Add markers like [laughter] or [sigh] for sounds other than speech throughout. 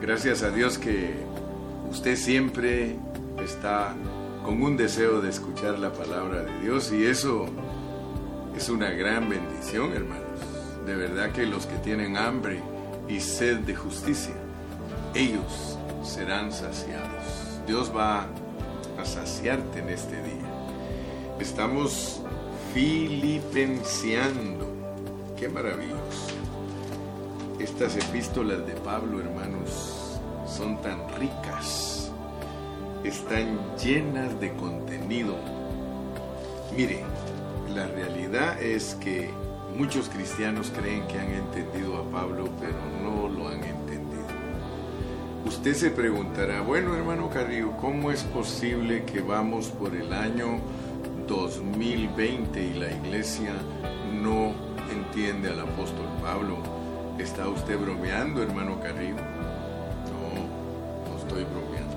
Gracias a Dios que usted siempre está con un deseo de escuchar la palabra de Dios y eso es una gran bendición, hermanos. De verdad que los que tienen hambre y sed de justicia, ellos serán saciados. Dios va a saciarte en este día. Estamos filipenciando. Qué maravilloso. Estas epístolas de Pablo, hermanos, son tan ricas, están llenas de contenido. Mire, la realidad es que muchos cristianos creen que han entendido a Pablo, pero no lo han entendido. Usted se preguntará, bueno hermano Carrillo, ¿cómo es posible que vamos por el año 2020 y la iglesia no entiende al apóstol Pablo? ¿Está usted bromeando, hermano Carrillo? No, no estoy bromeando.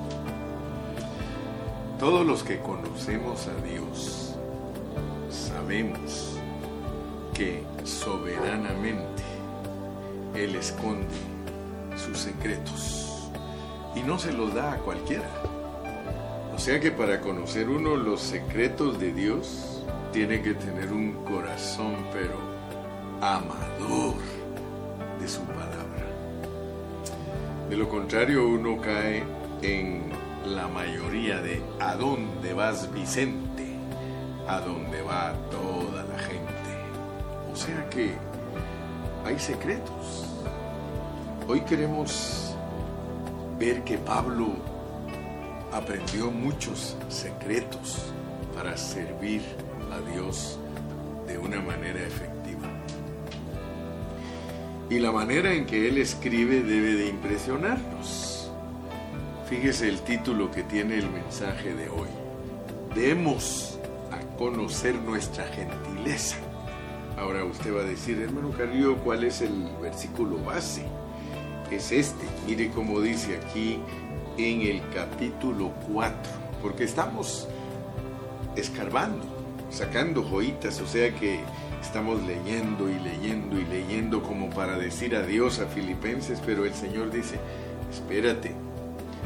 Todos los que conocemos a Dios sabemos que soberanamente Él esconde sus secretos y no se los da a cualquiera. O sea que para conocer uno los secretos de Dios, tiene que tener un corazón, pero amador de su palabra. De lo contrario, uno cae en la mayoría de ¿a dónde vas Vicente? A dónde va toda la gente. O sea que hay secretos. Hoy queremos ver que Pablo aprendió muchos secretos para servir a Dios de una manera efectiva. Y la manera en que él escribe debe de impresionarnos. Fíjese el título que tiene el mensaje de hoy. Demos a conocer nuestra gentileza. Ahora usted va a decir, hermano Carrillo, ¿cuál es el versículo base? Es este. Mire cómo dice aquí en el capítulo 4, porque estamos escarbando, sacando joyitas, o sea que estamos leyendo y leyendo y leyendo como para decir adiós a Filipenses, pero el Señor dice, espérate,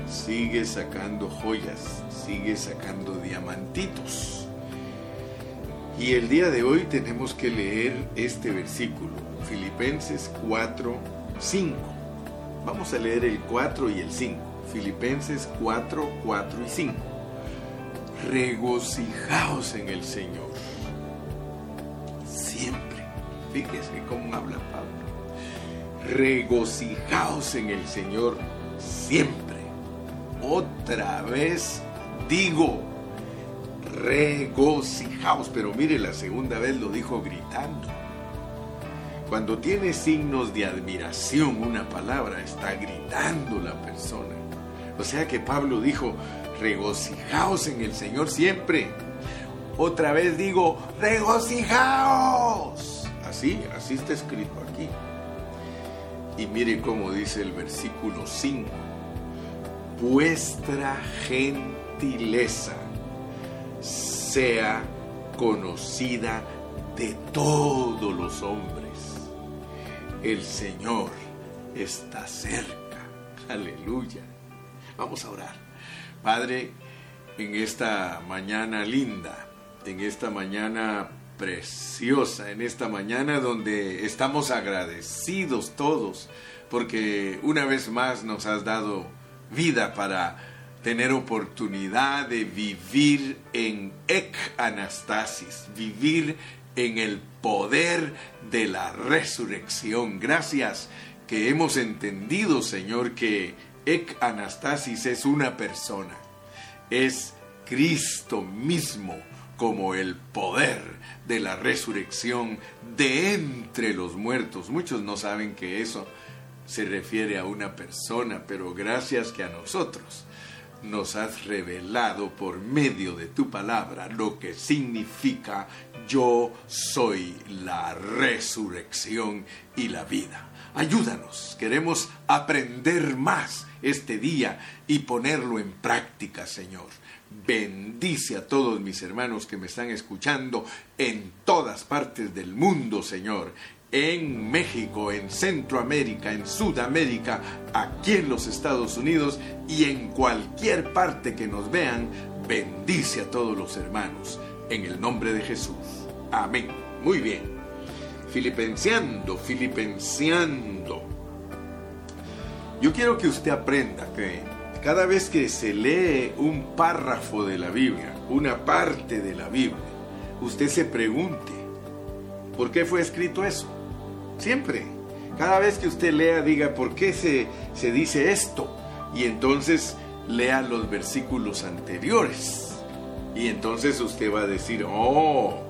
sigue sacando joyas, sigue sacando diamantitos. Y el día de hoy tenemos que leer este versículo, Filipenses 4, 5. Vamos a leer el 4 y el 5. Filipenses 4, 4 y 5. Regocijaos en el Señor. Fíjese cómo habla Pablo. Regocijaos en el Señor siempre. Otra vez digo, regocijaos. Pero mire, la segunda vez lo dijo gritando. Cuando tiene signos de admiración una palabra, está gritando la persona. O sea que Pablo dijo, regocijaos en el Señor siempre. Otra vez digo, regocijaos. Así, así está escrito aquí. Y mire cómo dice el versículo 5. Vuestra gentileza sea conocida de todos los hombres. El Señor está cerca. Aleluya. Vamos a orar. Padre, en esta mañana linda, en esta mañana preciosa, en esta mañana donde estamos agradecidos todos, porque una vez más nos has dado vida para tener oportunidad de vivir en ek anastasis, vivir en el poder de la resurrección. Gracias que hemos entendido, Señor, que Ek Anastasis es una persona, es Cristo mismo como el poder de la resurrección de entre los muertos. Muchos no saben que eso se refiere a una persona, pero gracias que a nosotros nos has revelado por medio de tu palabra lo que significa yo soy la resurrección y la vida. Ayúdanos, queremos aprender más este día y ponerlo en práctica, Señor. Bendice a todos mis hermanos que me están escuchando en todas partes del mundo, Señor. en México, en Centroamérica, en Sudamérica, aquí en los Estados Unidos y en cualquier parte que nos vean, bendice a todos los hermanos. En el nombre de Jesús. Amén. Muy bien. Filipenseando, filipenseando. Yo quiero que usted aprenda que cada vez que se lee un párrafo de la Biblia, una parte de la Biblia, usted se pregunte, ¿por qué fue escrito eso? Siempre. Cada vez que usted lea, diga, ¿por qué se, se dice esto? Y entonces lea los versículos anteriores. Y entonces usted va a decir, oh,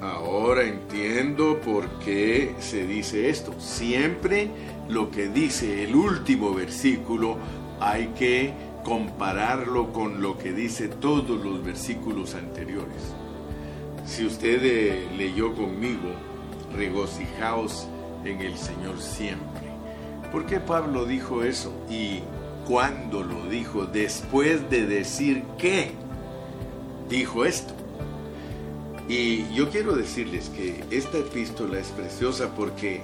ahora entiendo por qué se dice esto. Siempre lo que dice el último versículo hay que compararlo con lo que dice todos los versículos anteriores. Si usted eh, leyó conmigo, regocijaos en el Señor siempre. ¿Por qué Pablo dijo eso? ¿Y cuándo lo dijo? Después de decir que dijo esto. Y yo quiero decirles que esta epístola es preciosa porque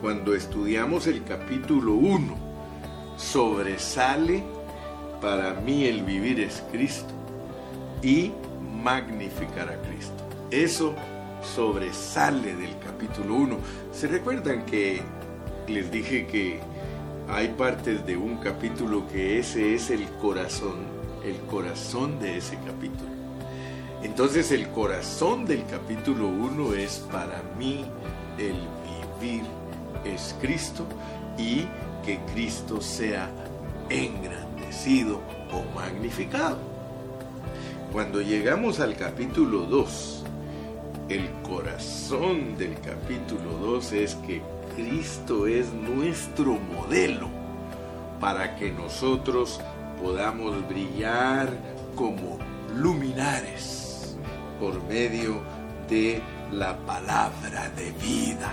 cuando estudiamos el capítulo 1, sobresale para mí el vivir es Cristo y magnificar a Cristo. Eso sobresale del capítulo 1. ¿Se recuerdan que les dije que hay partes de un capítulo que ese es el corazón, el corazón de ese capítulo? Entonces el corazón del capítulo 1 es para mí el vivir es Cristo y que Cristo sea engrandecido o magnificado. Cuando llegamos al capítulo 2, el corazón del capítulo 2 es que Cristo es nuestro modelo para que nosotros podamos brillar como luminares por medio de la palabra de vida.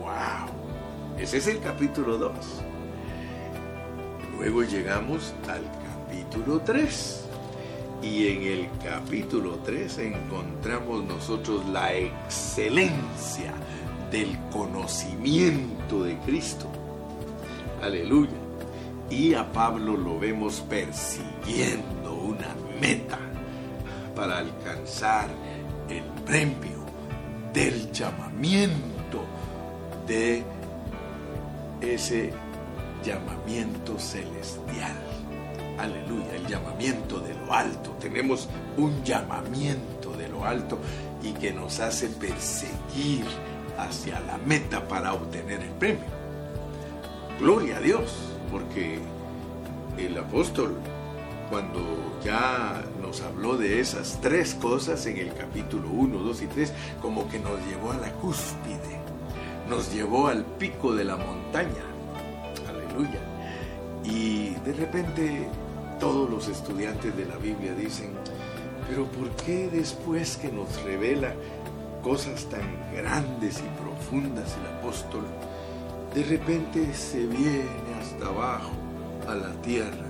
¡Wow! Ese es el capítulo 2. Luego llegamos al capítulo 3. Y en el capítulo 3 encontramos nosotros la excelencia del conocimiento de Cristo. Aleluya. Y a Pablo lo vemos persiguiendo una meta para alcanzar el premio del llamamiento de ese llamamiento celestial. Aleluya, el llamamiento de lo alto. Tenemos un llamamiento de lo alto y que nos hace perseguir hacia la meta para obtener el premio. Gloria a Dios, porque el apóstol, cuando ya nos habló de esas tres cosas en el capítulo 1, 2 y 3, como que nos llevó a la cúspide, nos llevó al pico de la montaña. Y de repente todos los estudiantes de la Biblia dicen, pero ¿por qué después que nos revela cosas tan grandes y profundas el apóstol, de repente se viene hasta abajo a la tierra?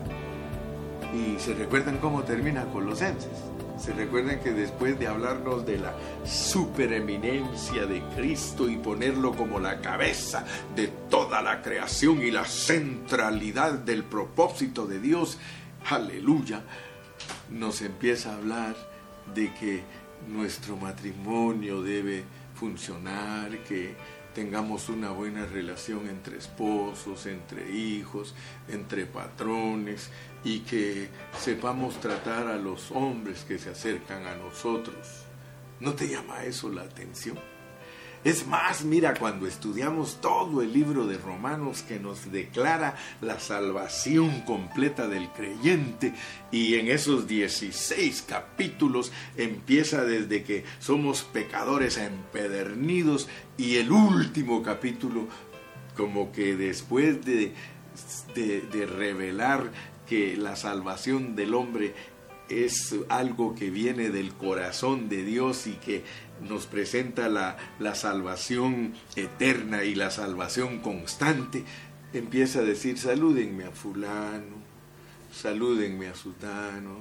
Y se recuerdan cómo termina Colosenses. Se recuerdan que después de hablarnos de la supereminencia de Cristo y ponerlo como la cabeza de toda la creación y la centralidad del propósito de Dios, aleluya, nos empieza a hablar de que nuestro matrimonio debe funcionar, que tengamos una buena relación entre esposos, entre hijos, entre patrones y que sepamos tratar a los hombres que se acercan a nosotros. ¿No te llama eso la atención? Es más, mira, cuando estudiamos todo el libro de Romanos que nos declara la salvación completa del creyente y en esos 16 capítulos empieza desde que somos pecadores empedernidos y el último capítulo como que después de, de, revelar que la salvación del hombre es algo que viene del corazón de Dios y que nos presenta la, la salvación eterna y la salvación constante, empieza a decir, salúdenme a fulano, salúdenme a sutano,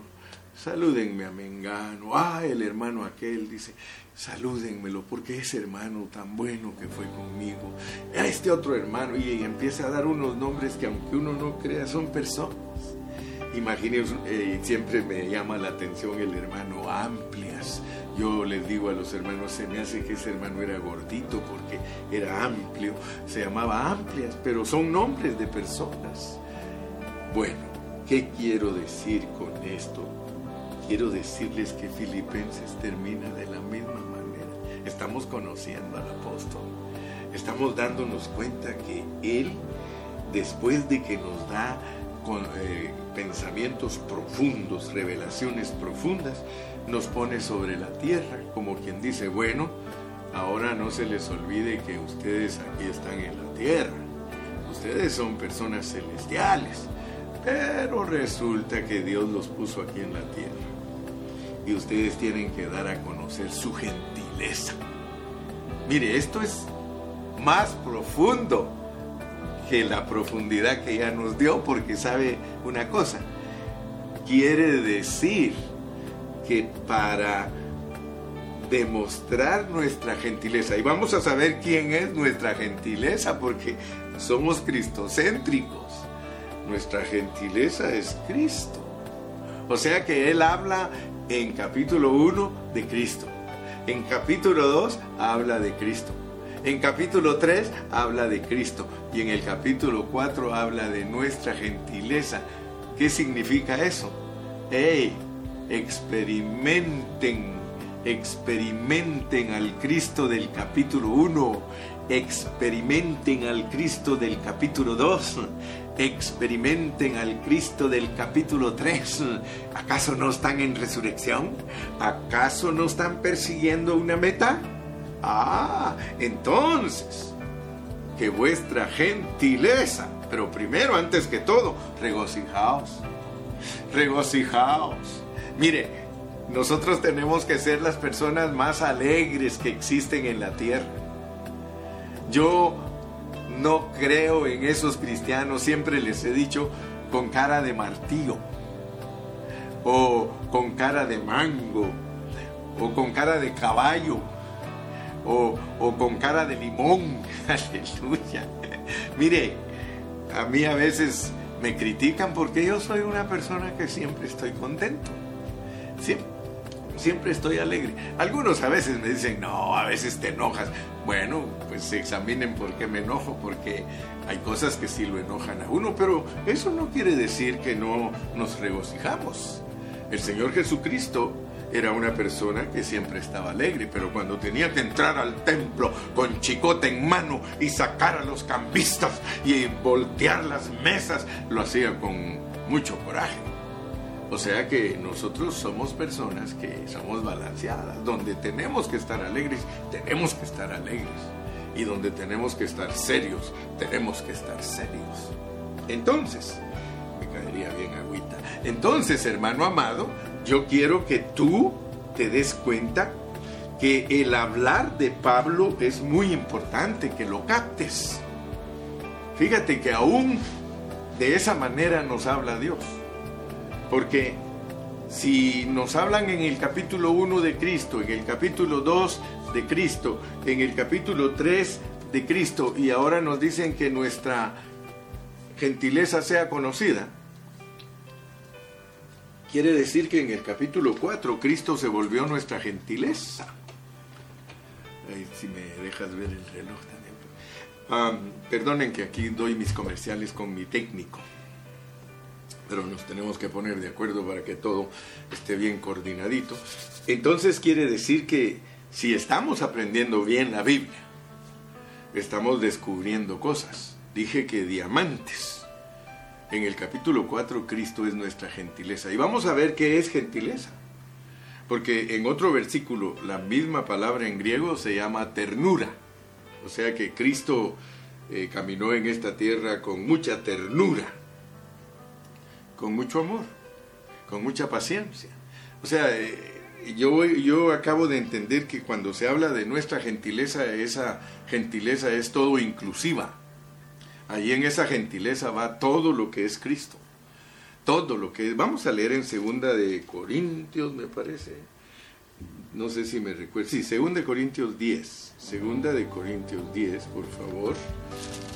salúdenme a Mengano. Ah, el hermano aquel dice, salúdenmelo porque ese hermano tan bueno que fue conmigo. A este otro hermano y empieza a dar unos nombres que aunque uno no crea son personas. Imagínense, eh, siempre me llama la atención el hermano Amplias. Yo les digo a los hermanos, se me hace que ese hermano era gordito porque era amplio, se llamaba Amplias, pero son nombres de personas. Bueno, ¿qué quiero decir con esto? Quiero decirles que Filipenses termina de la misma manera. Estamos conociendo al apóstol, estamos dándonos cuenta que Él, después de que nos da con, eh, pensamientos profundos, revelaciones profundas, nos pone sobre la tierra, como quien dice, bueno, ahora no se les olvide que ustedes aquí están en la tierra, ustedes son personas celestiales, pero resulta que Dios los puso aquí en la tierra. Y ustedes tienen que dar a conocer su gentileza. Mire, esto es más profundo que la profundidad que ya nos dio, porque sabe una cosa, quiere decir que para demostrar nuestra gentileza, y vamos a saber quién es nuestra gentileza, porque somos cristocéntricos, nuestra gentileza es Cristo. O sea que Él habla en capítulo 1 de Cristo, en capítulo 2 habla de Cristo, en capítulo 3 habla de Cristo y en el capítulo 4 habla de nuestra gentileza. ¿Qué significa eso? ¡Ey! Experimenten, experimenten al Cristo del capítulo 1, experimenten al Cristo del capítulo 2, experimenten al Cristo del capítulo 3. ¿Acaso no están en resurrección? ¿Acaso no están persiguiendo una meta? Ah, entonces, que vuestra gentileza, pero primero, antes que todo, regocijaos, regocijaos. Mire, nosotros tenemos que ser las personas más alegres que existen en la tierra. Yo no creo en esos cristianos, siempre les he dicho, con cara de martillo, o con cara de mango, o con cara de caballo o, con cara de limón. [laughs] Aleluya. Mire, a mí a veces me critican porque yo soy una persona que siempre estoy contento. Siempre, siempre estoy alegre. Algunos a veces me dicen, no, a veces te enojas. Bueno, pues examinen por qué me enojo, porque hay cosas que sí lo enojan a uno, pero eso no quiere decir que no nos regocijamos. El Señor Jesucristo era una persona que siempre estaba alegre, pero cuando tenía que entrar al templo con chicote en mano y sacar a los campistas y voltear las mesas, lo hacía con mucho coraje. O sea que nosotros somos personas que somos balanceadas, donde tenemos que estar alegres, tenemos que estar alegres. Y donde tenemos que estar serios, tenemos que estar serios. Entonces, me caería bien agüita. Entonces, hermano amado, yo quiero que tú te des cuenta que el hablar de Pablo es muy importante, que lo captes. Fíjate que aún de esa manera nos habla Dios. Porque si nos hablan en el capítulo 1 de Cristo, en el capítulo 2 de Cristo, en el capítulo 3 de Cristo, y ahora nos dicen que nuestra gentileza sea conocida, Quiere decir que en el capítulo 4 Cristo se volvió nuestra gentileza. Ay, si me dejas ver el reloj también. perdonen que aquí doy mis comerciales con mi técnico, pero nos tenemos que poner de acuerdo para que todo esté bien coordinadito. Entonces quiere decir que si estamos aprendiendo bien la Biblia, estamos descubriendo cosas. Dije que diamantes en el capítulo 4 Cristo es nuestra gentileza. Y vamos a ver qué es gentileza. Porque en otro versículo la misma palabra en griego se llama ternura. O sea que Cristo eh, caminó en esta tierra con mucha ternura, con mucho amor, con mucha paciencia. O sea, eh, yo, yo acabo de entender que cuando se habla de nuestra gentileza, esa gentileza es todo inclusiva. Allí en esa gentileza va todo lo que es Cristo. todo lo que vamos a leer en segunda de Corintios, me parece. No sé si me recuerdo. Sí, segunda de Corintios 10. Segunda de Corintios 10, por favor.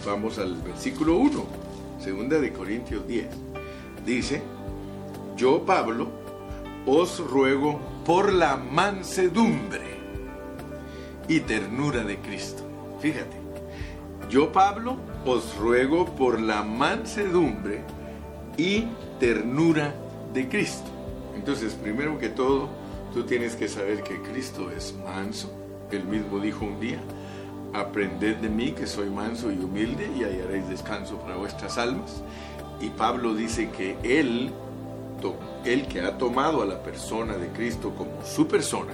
Vamos al versículo 1. Segunda de Corintios 10. Dice, yo Pablo os ruego por la mansedumbre y ternura de Cristo. Fíjate, yo Pablo os ruego por la mansedumbre y ternura de Cristo. Entonces, primero que todo, tú tienes que saber que Cristo es manso. Él mismo dijo un día, aprended de mí que soy manso y humilde y hallaréis descanso para vuestras almas. Y Pablo dice que Él, el que ha tomado a la persona de Cristo como su persona,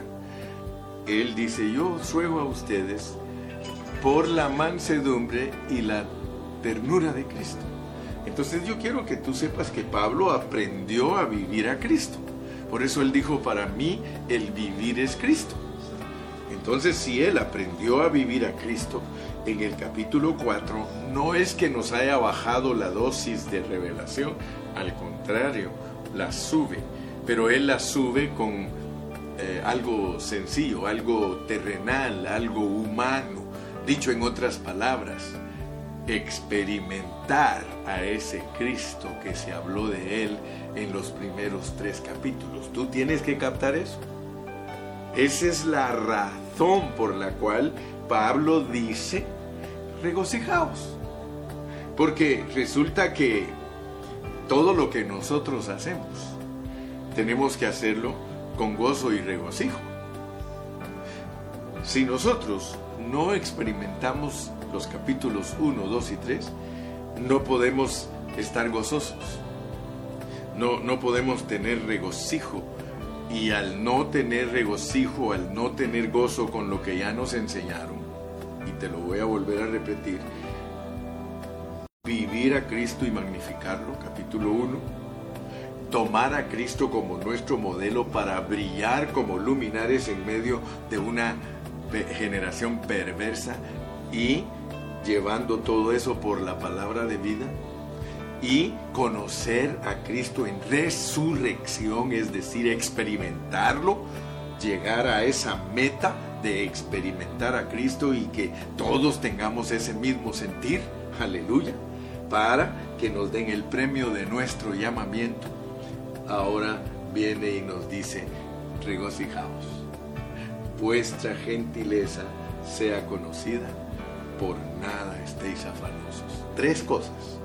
Él dice, yo os ruego a ustedes por la mansedumbre y la ternura de Cristo. Entonces yo quiero que tú sepas que Pablo aprendió a vivir a Cristo. Por eso él dijo, para mí el vivir es Cristo. Entonces si él aprendió a vivir a Cristo, en el capítulo 4 no es que nos haya bajado la dosis de revelación, al contrario, la sube, pero él la sube con eh, algo sencillo, algo terrenal, algo humano, dicho en otras palabras, experimentar a ese Cristo que se habló de él en los primeros tres capítulos. Tú tienes que captar eso. Esa es la razón por la cual Pablo dice, regocijaos. Porque resulta que todo lo que nosotros hacemos, tenemos que hacerlo con gozo y regocijo. Si nosotros no experimentamos los capítulos 1, 2 y 3, no podemos estar gozosos. No, no podemos tener regocijo. Y al no tener regocijo, al no tener gozo con lo que ya nos enseñaron, y te lo voy a volver a repetir, vivir a Cristo y magnificarlo, capítulo 1, tomar a Cristo como nuestro modelo para brillar como luminares en medio de una generación perversa y llevando todo eso por la palabra de vida y conocer a Cristo en resurrección, es decir, experimentarlo, llegar a esa meta de experimentar a Cristo y que todos tengamos ese mismo sentir, aleluya, para que nos den el premio de nuestro llamamiento. Ahora viene y nos dice, regocijaos, vuestra gentileza sea conocida por nada estéis afanosos. Tres cosas.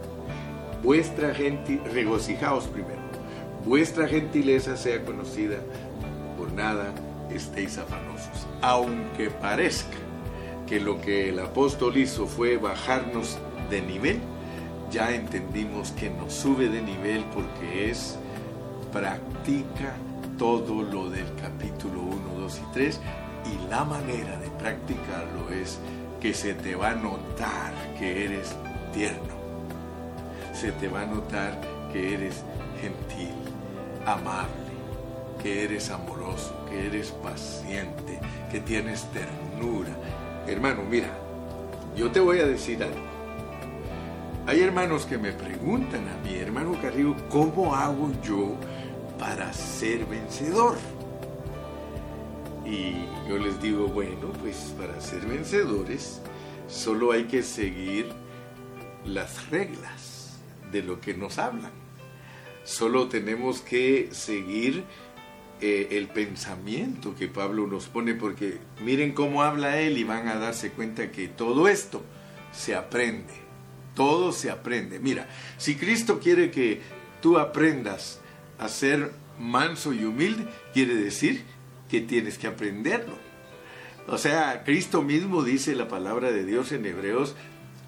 Vuestra regocijaos primero. Vuestra gentileza sea conocida, por nada estéis afanosos. Aunque parezca que lo que el apóstol hizo fue bajarnos de nivel, ya entendimos que nos sube de nivel porque es practica todo lo del capítulo 1, 2 y 3 y la manera de practicarlo es que se te va a notar que eres tierno. Se te va a notar que eres gentil, amable, que eres amoroso, que eres paciente, que tienes ternura. Hermano, mira, yo te voy a decir algo. Hay hermanos que me preguntan a mi hermano Carrillo, ¿cómo hago yo para ser vencedor? Y yo les digo, bueno, pues para ser vencedores solo hay que seguir las reglas de lo que nos hablan. Solo tenemos que seguir eh, el pensamiento que Pablo nos pone, porque miren cómo habla él y van a darse cuenta que todo esto se aprende, todo se aprende. Mira, si Cristo quiere que tú aprendas a ser manso y humilde, quiere decir que tienes que aprenderlo. O sea, Cristo mismo dice la palabra de Dios en Hebreos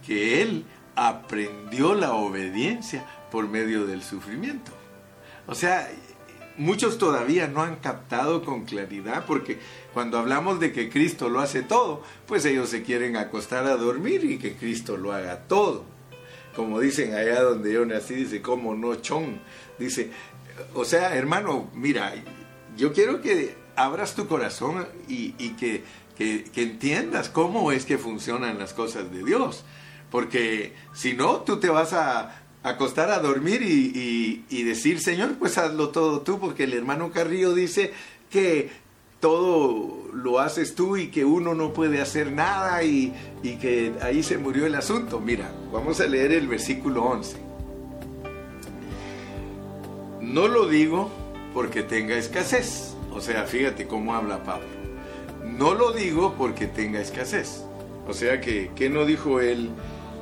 que Él aprendió la obediencia por medio del sufrimiento. O sea, muchos todavía no han captado con claridad porque cuando hablamos de que Cristo lo hace todo, pues ellos se quieren acostar a dormir y que Cristo lo haga todo. Como dicen allá donde yo nací, dice, como no chon. Dice, o sea, hermano, mira, yo quiero que abras tu corazón y, que, entiendas cómo es que funcionan las cosas de Dios. Porque si no, tú te vas a, acostar a dormir y, y, decir, Señor, pues hazlo todo tú, porque el hermano Carrillo dice que todo lo haces tú y que uno no puede hacer nada y, y que ahí se murió el asunto. Mira, vamos a leer el versículo 11. No lo digo porque tenga escasez. O sea, fíjate cómo habla Pablo. No lo digo porque tenga escasez. O sea que, ¿qué no dijo él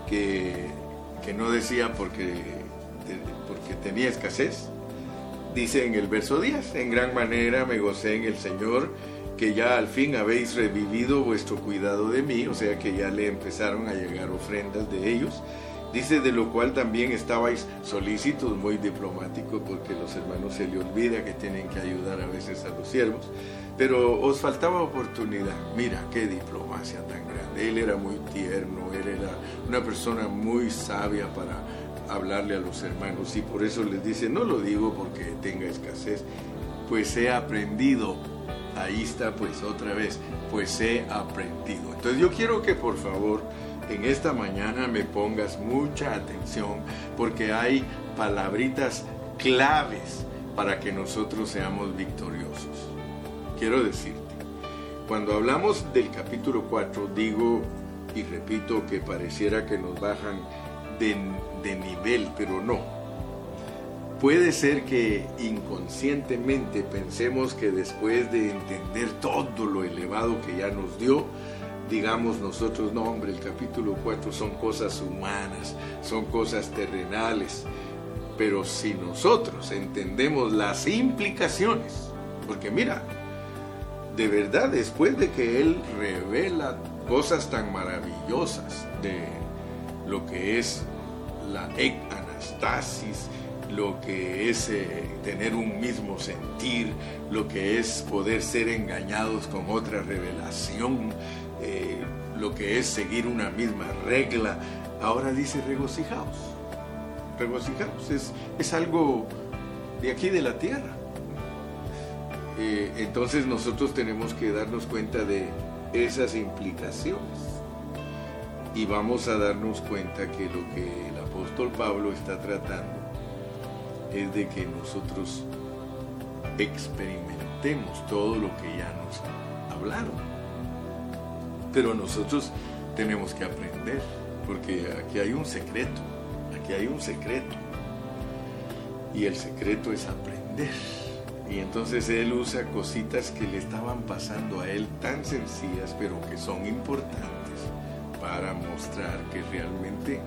que, que no decía porque, porque tenía escasez? Dice en el verso 10, en gran manera me gocé en el Señor, que ya al fin habéis revivido vuestro cuidado de mí, o sea que ya le empezaron a llegar ofrendas de ellos. Dice de lo cual también estabais solícitos, muy diplomáticos, porque los hermanos se le olvida que tienen que ayudar a veces a los siervos, pero os faltaba oportunidad. Mira, qué diplomacia tan grande. Él era muy tierno, él era una persona muy sabia para hablarle a los hermanos y por eso les dice, no lo digo porque tenga escasez, pues he aprendido. Ahí está pues otra vez, pues he aprendido. Entonces yo quiero que por favor en esta mañana me pongas mucha atención porque hay palabritas claves para que nosotros seamos victoriosos. Quiero decirte, cuando hablamos del capítulo 4, digo y repito que pareciera que nos bajan de, de nivel, pero no. Puede ser que inconscientemente pensemos que después de entender todo lo elevado que ya nos dio, digamos nosotros, no hombre, el capítulo 4 son cosas humanas, son cosas terrenales, pero si nosotros entendemos las implicaciones, porque mira, de verdad después de que Él revela cosas tan maravillosas de lo que es la anastasis, lo que es eh, tener un mismo sentir, lo que es poder ser engañados con otra revelación, eh, lo que es seguir una misma regla. Ahora dice regocijaos. Regocijaos es, es algo de aquí de la tierra. Eh, entonces nosotros tenemos que darnos cuenta de esas implicaciones y vamos a darnos cuenta que lo que el apóstol Pablo está tratando es de que nosotros experimentemos todo lo que ya nos hablaron. Pero nosotros tenemos que aprender, porque aquí hay un secreto, aquí hay un secreto. Y el secreto es aprender. Y entonces él usa cositas que le estaban pasando a él tan sencillas, pero que son importantes para mostrar que realmente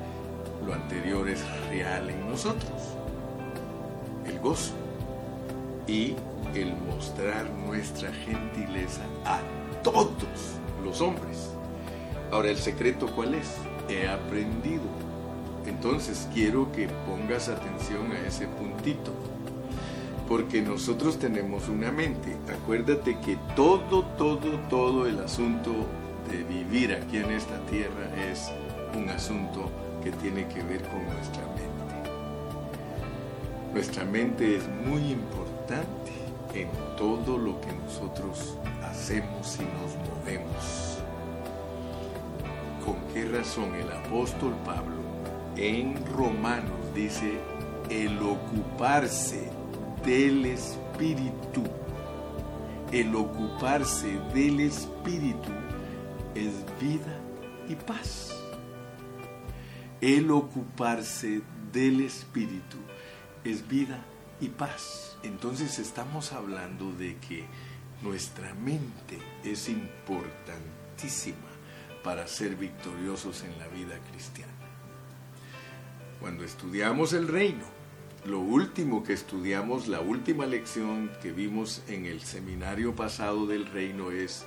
lo anterior es real en nosotros. El gozo y el mostrar nuestra gentileza a todos los hombres. Ahora, ¿el secreto cuál es? He aprendido. Entonces quiero que pongas atención a ese puntito. Porque nosotros tenemos una mente. Acuérdate que todo, todo, todo el asunto de vivir aquí en esta tierra es un asunto que tiene que ver con nuestra mente. Nuestra mente es muy importante en todo lo que nosotros hacemos y nos movemos. ¿Con qué razón el apóstol Pablo en Romanos dice el ocuparse del espíritu? El ocuparse del espíritu es vida y paz. El ocuparse del espíritu es vida y paz. Entonces estamos hablando de que nuestra mente es importantísima para ser victoriosos en la vida cristiana. Cuando estudiamos el reino, lo último que estudiamos, la última lección que vimos en el seminario pasado del reino es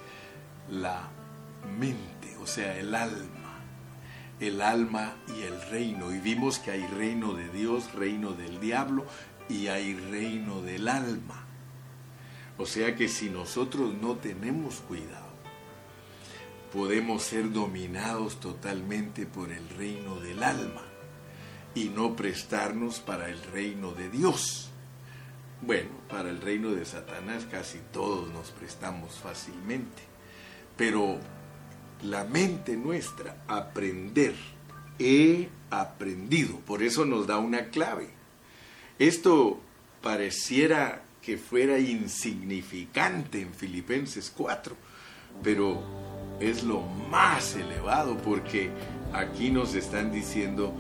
la mente, o sea, el alma. El alma y el reino. Y vimos que hay reino de Dios, reino del diablo y hay reino del alma. O sea que si nosotros no tenemos cuidado, podemos ser dominados totalmente por el reino del alma y no prestarnos para el reino de Dios. Bueno, para el reino de Satanás casi todos nos prestamos fácilmente, pero la mente nuestra, aprender he aprendido. Por eso nos da una clave. Esto pareciera que fuera insignificante en Filipenses 4, pero es lo más elevado porque aquí nos están diciendo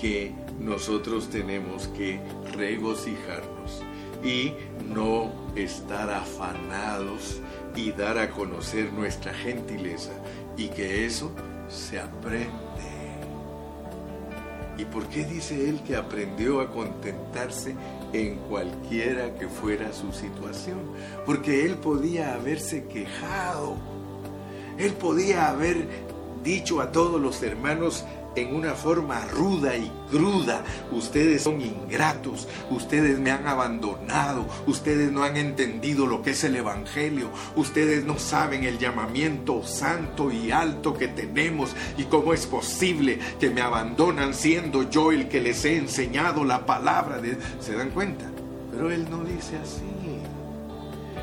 que nosotros tenemos que regocijarnos y no estar afanados y dar a conocer nuestra gentileza y que eso se aprende. ¿Y por qué dice él que aprendió a contentarse en cualquiera que fuera su situación? Porque él podía haberse quejado, él podía haber dicho a todos los hermanos, en una forma ruda y cruda. Ustedes son ingratos, ustedes me han abandonado, ustedes no han entendido lo que es el Evangelio, ustedes no saben el llamamiento santo y alto que tenemos y cómo es posible que me abandonan siendo yo el que les he enseñado la palabra. De... ¿Se dan cuenta? Pero Él no dice así.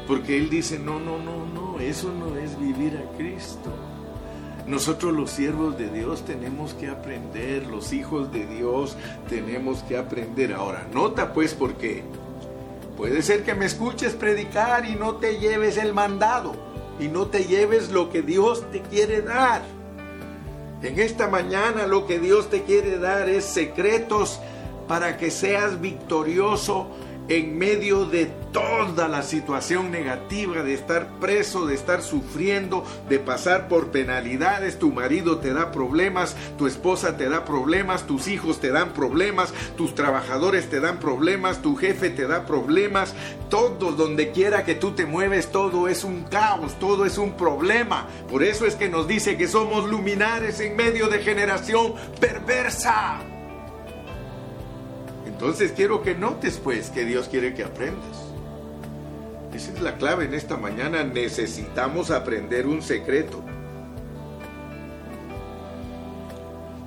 Porque Él dice, no, no, no, no, eso no es vivir a Cristo. Nosotros los siervos de Dios tenemos que aprender, los hijos de Dios tenemos que aprender. Ahora, nota pues porque puede ser que me escuches predicar y no te lleves el mandado y no te lleves lo que Dios te quiere dar. En esta mañana lo que Dios te quiere dar es secretos para que seas victorioso en medio de toda la situación negativa de estar preso, de estar sufriendo, de pasar por penalidades, tu marido te da problemas, tu esposa te da problemas, tus hijos te dan problemas, tus trabajadores te dan problemas, tu jefe te da problemas, todo donde quiera que tú te mueves, todo es un caos, todo es un problema. Por eso es que nos dice que somos luminares en medio de generación perversa. Entonces quiero que notes pues que Dios quiere que aprendas. Esa es la clave en esta mañana. Necesitamos aprender un secreto.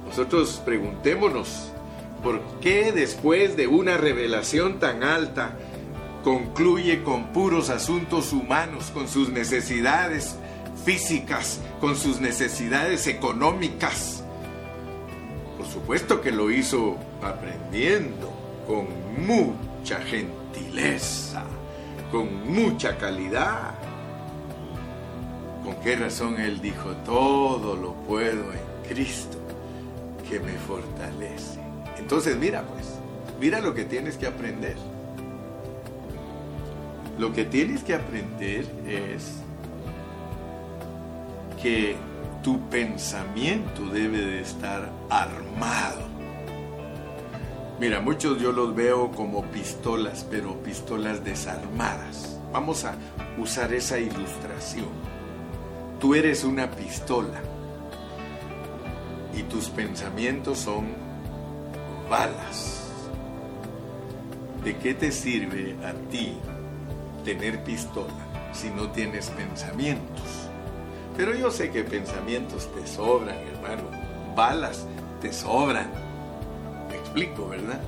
Nosotros preguntémonos, ¿por qué después de una revelación tan alta concluye con puros asuntos humanos, con sus necesidades físicas, con sus necesidades económicas? Por supuesto que lo hizo aprendiendo con mucha gentileza, con mucha calidad. ¿Con qué razón Él dijo, todo lo puedo en Cristo que me fortalece? Entonces mira pues, mira lo que tienes que aprender. Lo que tienes que aprender es que tu pensamiento debe de estar armado Mira, muchos yo los veo como pistolas, pero pistolas desarmadas. Vamos a usar esa ilustración. Tú eres una pistola y tus pensamientos son balas. ¿De qué te sirve a ti tener pistola si no tienes pensamientos? Pero yo sé que pensamientos te sobran, hermano. Balas te sobran ¿verdad?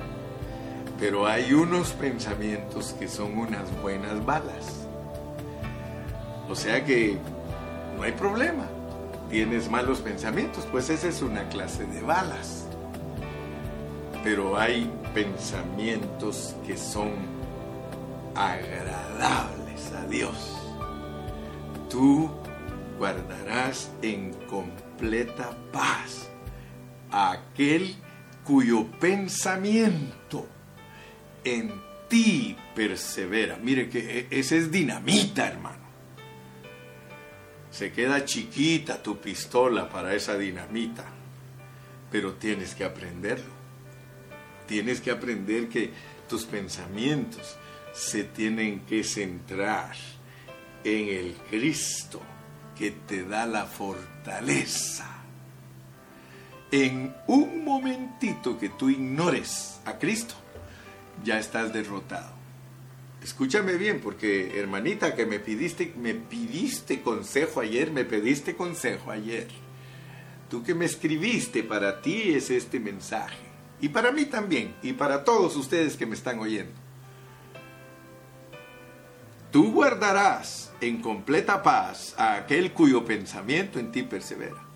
Pero hay unos pensamientos que son unas buenas balas. O sea que no hay problema. Tienes malos pensamientos, pues esa es una clase de balas. Pero hay pensamientos que son agradables a Dios. Tú guardarás en completa paz a aquel cuyo pensamiento en ti persevera. Mire que e, ese es dinamita, hermano. Se queda chiquita tu pistola para esa dinamita, pero tienes que aprenderlo. Tienes que aprender que tus pensamientos se tienen que centrar en el Cristo que te da la fortaleza en un momentito que tú ignores a Cristo, ya estás derrotado. Escúchame bien, porque hermanita que me pidiste, me consejo ayer, me pediste consejo ayer. Tú que me escribiste, para ti es este mensaje. Y para mí también, y para todos ustedes que me están oyendo. Tú guardarás en completa paz a aquel cuyo pensamiento en ti persevera.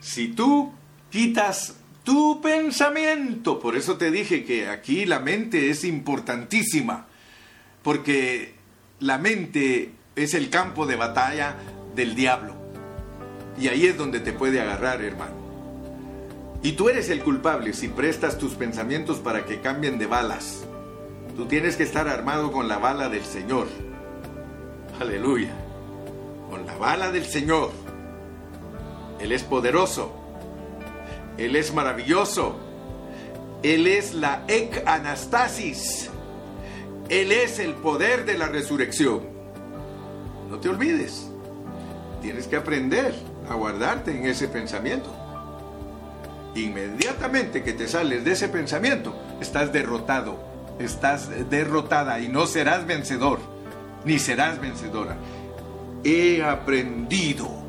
Si tú quitas tu pensamiento. Por eso te dije que aquí la mente es importantísima, porque la mente es el campo de batalla del diablo. Y ahí es donde te puede agarrar, hermano. Y tú eres el culpable si prestas tus pensamientos para que cambien de balas. Tú tienes que estar armado con la bala del Señor. Aleluya. Con la bala del Señor. Él es poderoso. Él es maravilloso. Él es la ec anastasis. Él es el poder de la resurrección. No te olvides. Tienes que aprender a guardarte en ese pensamiento. Inmediatamente que te sales de ese pensamiento, estás derrotado, estás derrotada y no serás vencedor, ni serás vencedora. He aprendido.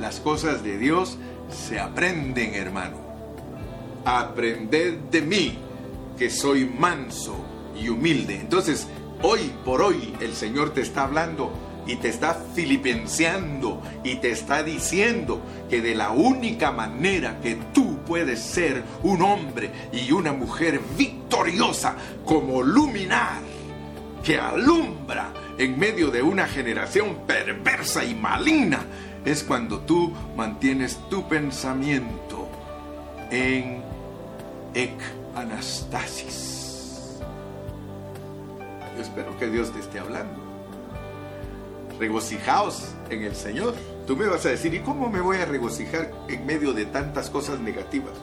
Las cosas de Dios se aprenden, hermano. Aprended de mí, que soy manso y humilde. Entonces, hoy por hoy el Señor te está hablando y te está filipenseando y te está diciendo que de la única manera que tú puedes ser un hombre y una mujer victoriosa como luminar que alumbra en medio de una generación perversa y maligna es cuando tú mantienes tu pensamiento en ek anastasis. Yo espero que Dios te esté hablando regocijaos en el Señor. Tú me vas a decir, ¿y cómo me voy a regocijar en medio de tantas cosas negativas?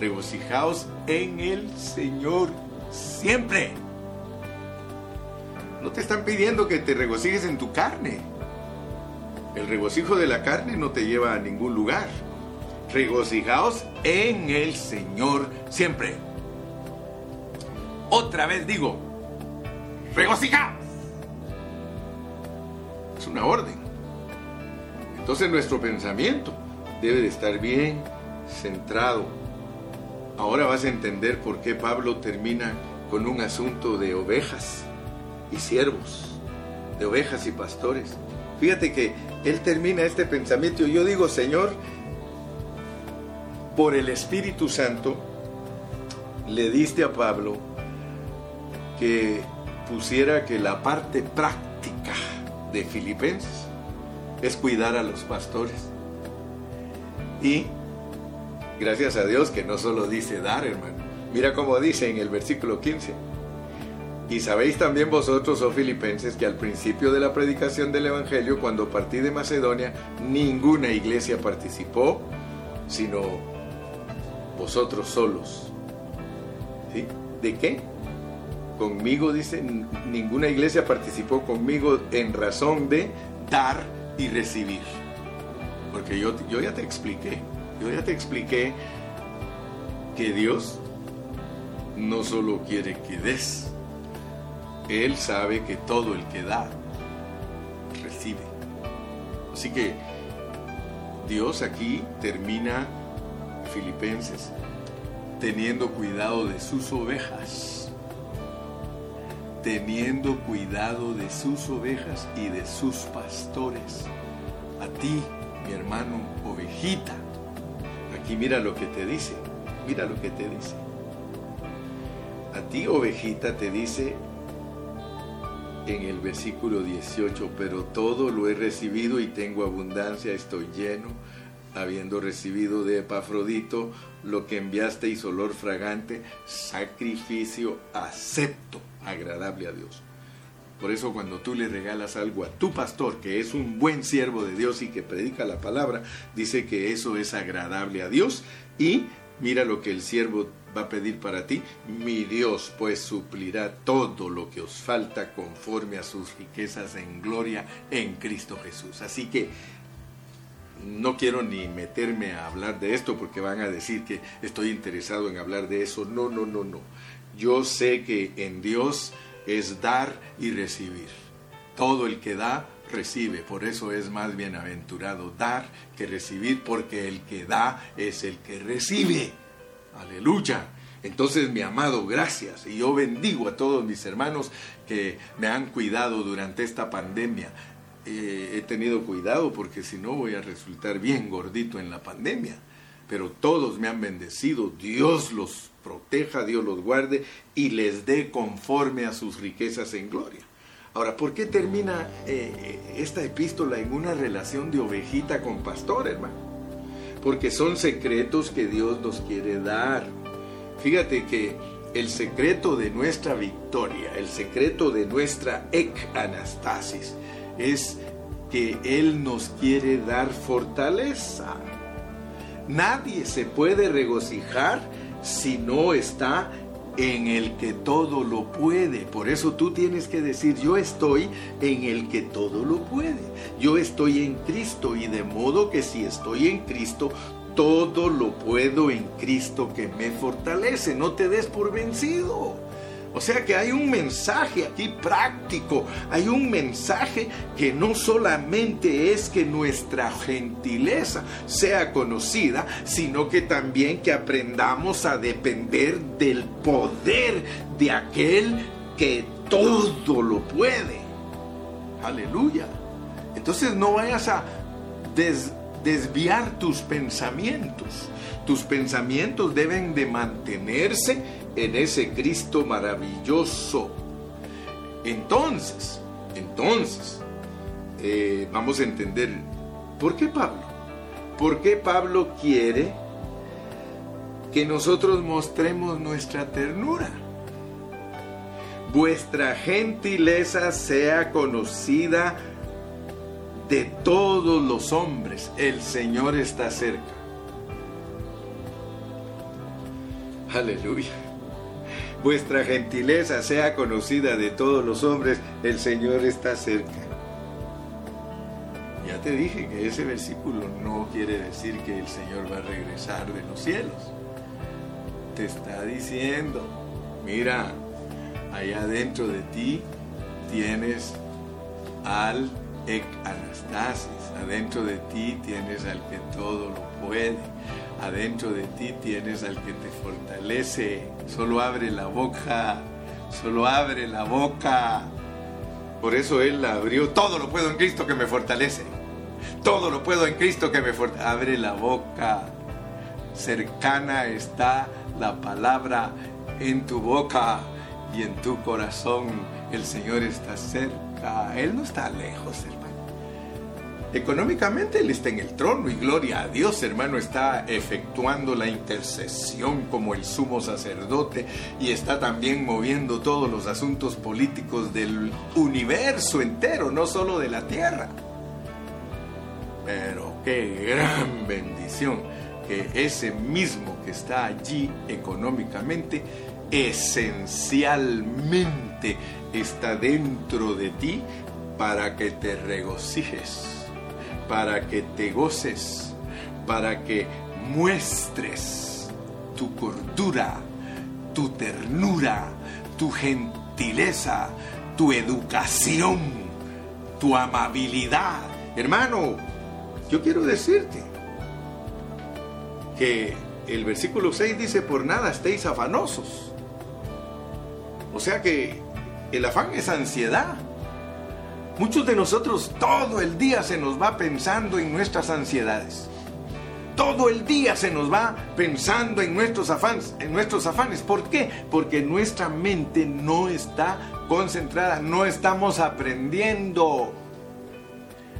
Regocijaos en el Señor siempre. No te están pidiendo que te regocijes en tu carne. El regocijo de la carne no te lleva a ningún lugar. Regocijaos en el Señor siempre. Otra vez digo, regocijaos una orden. Entonces nuestro pensamiento debe de estar bien centrado. Ahora vas a entender por qué Pablo termina con un asunto de ovejas y siervos, de ovejas y pastores. Fíjate que él termina este pensamiento y yo digo, Señor, por el Espíritu Santo, le diste a Pablo que pusiera que la parte práctica de Filipenses es cuidar a los pastores. Y gracias a Dios que no solo dice dar, hermano. Mira cómo dice en el versículo 15. Y sabéis también vosotros, oh filipenses, que al principio de la predicación del Evangelio, cuando partí de Macedonia, ninguna iglesia participó, sino vosotros solos. ¿Sí? ¿De qué? conmigo, dice, ninguna iglesia participó conmigo en razón de dar y recibir. Porque yo, yo ya te expliqué, yo ya te expliqué que Dios no solo quiere que des, Él sabe que todo el que da, recibe. Así que Dios aquí termina Filipenses teniendo cuidado de sus ovejas teniendo cuidado de sus ovejas y de sus pastores. A ti, mi hermano ovejita, aquí mira lo que te dice, mira lo que te dice. A ti, ovejita, te dice en el versículo 18, pero todo lo he recibido y tengo abundancia, estoy lleno, habiendo recibido de Epafrodito lo que enviasteis olor fragante, sacrificio acepto agradable a Dios. Por eso cuando tú le regalas algo a tu pastor, que es un buen siervo de Dios y que predica la palabra, dice que eso es agradable a Dios y mira lo que el siervo va a pedir para ti. Mi Dios pues suplirá todo lo que os falta conforme a sus riquezas en gloria en Cristo Jesús. Así que no quiero ni meterme a hablar de esto porque van a decir que estoy interesado en hablar de eso. No, no, no, no. Yo sé que en Dios es dar y recibir. Todo el que da, recibe. Por eso es más bienaventurado dar que recibir, porque el que da es el que recibe. Aleluya. Entonces, mi amado, gracias. Y yo bendigo a todos mis hermanos que me han cuidado durante esta pandemia. Eh, he tenido cuidado porque si no voy a resultar bien gordito en la pandemia pero todos me han bendecido. Dios los proteja, Dios los guarde y les dé conforme a sus riquezas en gloria. Ahora, ¿por qué termina eh, esta epístola en una relación de ovejita con pastor, hermano? Porque son secretos que Dios nos quiere dar. Fíjate que el secreto de nuestra victoria, el secreto de nuestra ec anastasis, es que Él nos quiere dar fortaleza. Nadie se puede regocijar si no está en el que todo lo puede. Por eso tú tienes que decir, yo estoy en el que todo lo puede. Yo estoy en Cristo y de modo que si estoy en Cristo, todo lo puedo en Cristo que me fortalece. No te des por vencido. O sea que hay un mensaje aquí práctico, hay un mensaje que no solamente es que nuestra gentileza sea conocida, sino que también que aprendamos a depender del poder de aquel que todo lo puede. Aleluya. Entonces no vayas a desviar tus pensamientos. Tus pensamientos deben de mantenerse en ese Cristo maravilloso. Entonces, entonces, eh, vamos a entender por qué Pablo. ¿Por qué Pablo quiere que nosotros mostremos nuestra ternura? Vuestra gentileza sea conocida de todos los hombres. El Señor está cerca. Aleluya vuestra gentileza sea conocida de todos los hombres, el Señor está cerca. Ya te dije que ese versículo no quiere decir que el Señor va a regresar de los cielos. Te está diciendo, mira, allá dentro de ti tienes al Anastasis, adentro de ti tienes al que todo lo puede adentro de ti tienes al que te fortalece. Solo abre la boca, solo abre la boca. Por eso Él la abrió. Todo lo puedo en Cristo que me fortalece. Todo lo puedo en Cristo que me fortalece. Abre la boca. Cercana está la palabra en tu boca y en tu corazón. El Señor está cerca. Él no está lejos, hermano. Económicamente Él está en el trono y gloria a Dios, hermano, está efectuando la intercesión como el sumo sacerdote y está también moviendo todos los asuntos políticos del universo entero, no solo de la tierra. Pero qué gran [laughs] bendición que ese mismo que está allí económicamente, esencialmente está dentro de ti para que te regocijes para que te goces, para que muestres tu cordura, tu ternura, tu gentileza, tu educación, tu amabilidad. Hermano, yo quiero decirte que el versículo 6 dice, por nada estéis afanosos. O sea que el afán es ansiedad. Muchos de nosotros todo el día se nos va pensando en nuestras ansiedades. Todo el día se nos va pensando en nuestros afanes, en nuestros afanes. ¿Por qué? Porque nuestra mente no está concentrada, no estamos aprendiendo.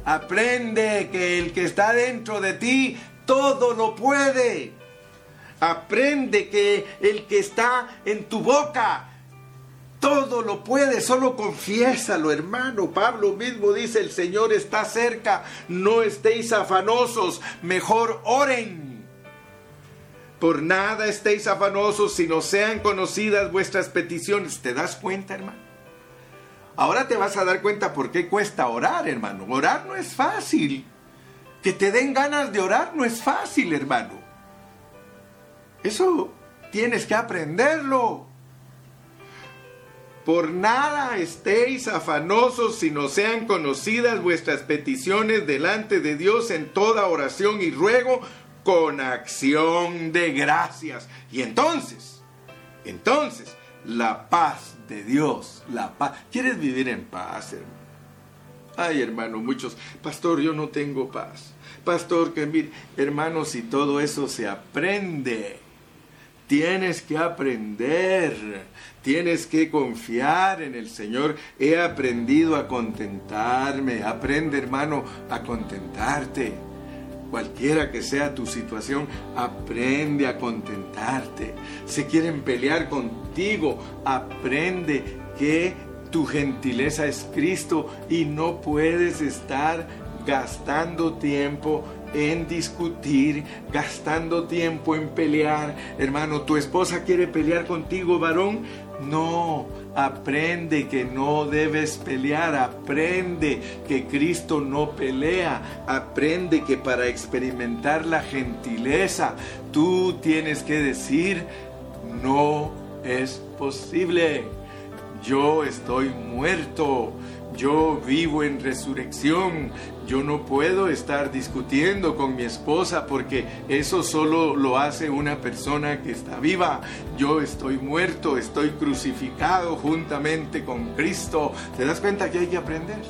Aprende que el que está dentro de ti todo lo puede. Aprende que el que está en tu boca todo lo puede, solo confiésalo, hermano. Pablo mismo dice, el Señor está cerca, no estéis afanosos, mejor oren. Por nada estéis afanosos, sino sean conocidas vuestras peticiones. ¿Te das cuenta, hermano? Ahora te vas a dar cuenta por qué cuesta orar, hermano. Orar no es fácil. Que te den ganas de orar no es fácil, hermano. Eso tienes que aprenderlo. Por nada estéis afanosos, sino sean conocidas vuestras peticiones delante de Dios en toda oración y ruego con acción de gracias. Y entonces, entonces, la paz de Dios, la paz. ¿Quieres vivir en paz, hermano? Ay, hermano, muchos, pastor, yo no tengo paz. Pastor, que mire, hermanos, y todo eso se aprende. Tienes que aprender, tienes que confiar en el Señor. He aprendido a contentarme. Aprende, hermano, a contentarte. Cualquiera que sea tu situación, aprende a contentarte. Si quieren pelear contigo, aprende que tu gentileza es Cristo y no puedes estar gastando tiempo en discutir, gastando tiempo en pelear. Hermano, tu esposa quiere pelear contigo, varón. No, aprende que no debes pelear, aprende que Cristo no pelea, aprende que para experimentar la gentileza tú tienes que decir, no es posible, yo estoy muerto, yo vivo en resurrección, yo no puedo estar discutiendo con mi esposa porque eso solo lo hace una persona que está viva. Yo estoy muerto, estoy crucificado juntamente con Cristo. ¿Te das cuenta que hay que aprender?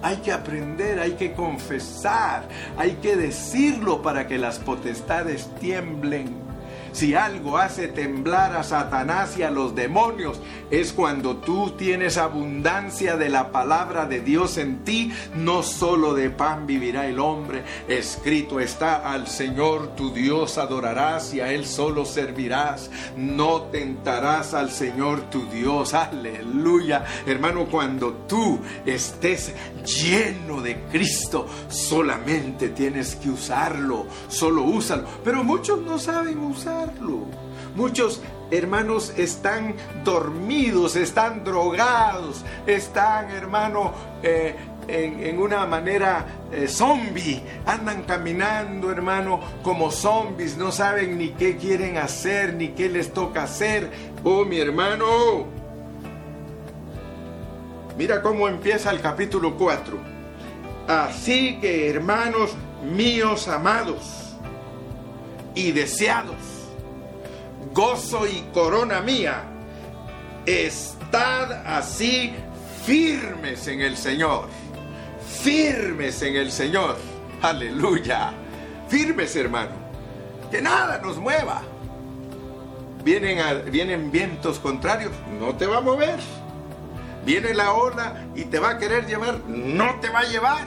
Hay que aprender, hay que confesar, hay que decirlo para que las potestades tiemblen. Si algo hace temblar a Satanás y a los demonios, es cuando tú tienes abundancia de la palabra de Dios en ti. No solo de pan vivirá el hombre. Escrito está, al Señor tu Dios adorarás y a Él solo servirás. No tentarás al Señor tu Dios. Aleluya. Hermano, cuando tú estés lleno de Cristo, solamente tienes que usarlo. Solo úsalo. Pero muchos no saben usar Muchos hermanos están dormidos, están drogados, están, hermano, eh, en, una manera eh, zombie. Andan caminando, hermano, como zombies. No saben ni qué quieren hacer, ni qué les toca hacer. Oh, mi hermano. Mira cómo empieza el capítulo 4. Así que, hermanos míos amados y deseados gozo y corona mía, estad así firmes en el Señor, firmes en el Señor, aleluya, firmes hermano, que nada nos mueva. Vienen, vienen vientos contrarios, no te va a mover. Viene la ola y te va a querer llevar, no te va a llevar.